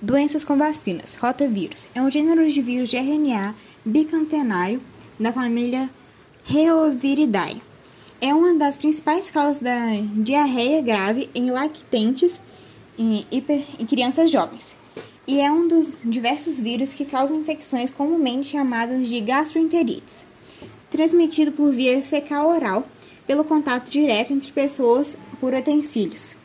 Doenças com vacinas. Rotavírus. É um gênero de vírus de RNA bicantenário da família Reoviridae. É uma das principais causas da diarreia grave em lactentes e, e crianças jovens. E é um dos diversos vírus que causam infecções comumente chamadas de gastroenterites, transmitido por via fecal oral pelo contato direto entre pessoas por utensílios.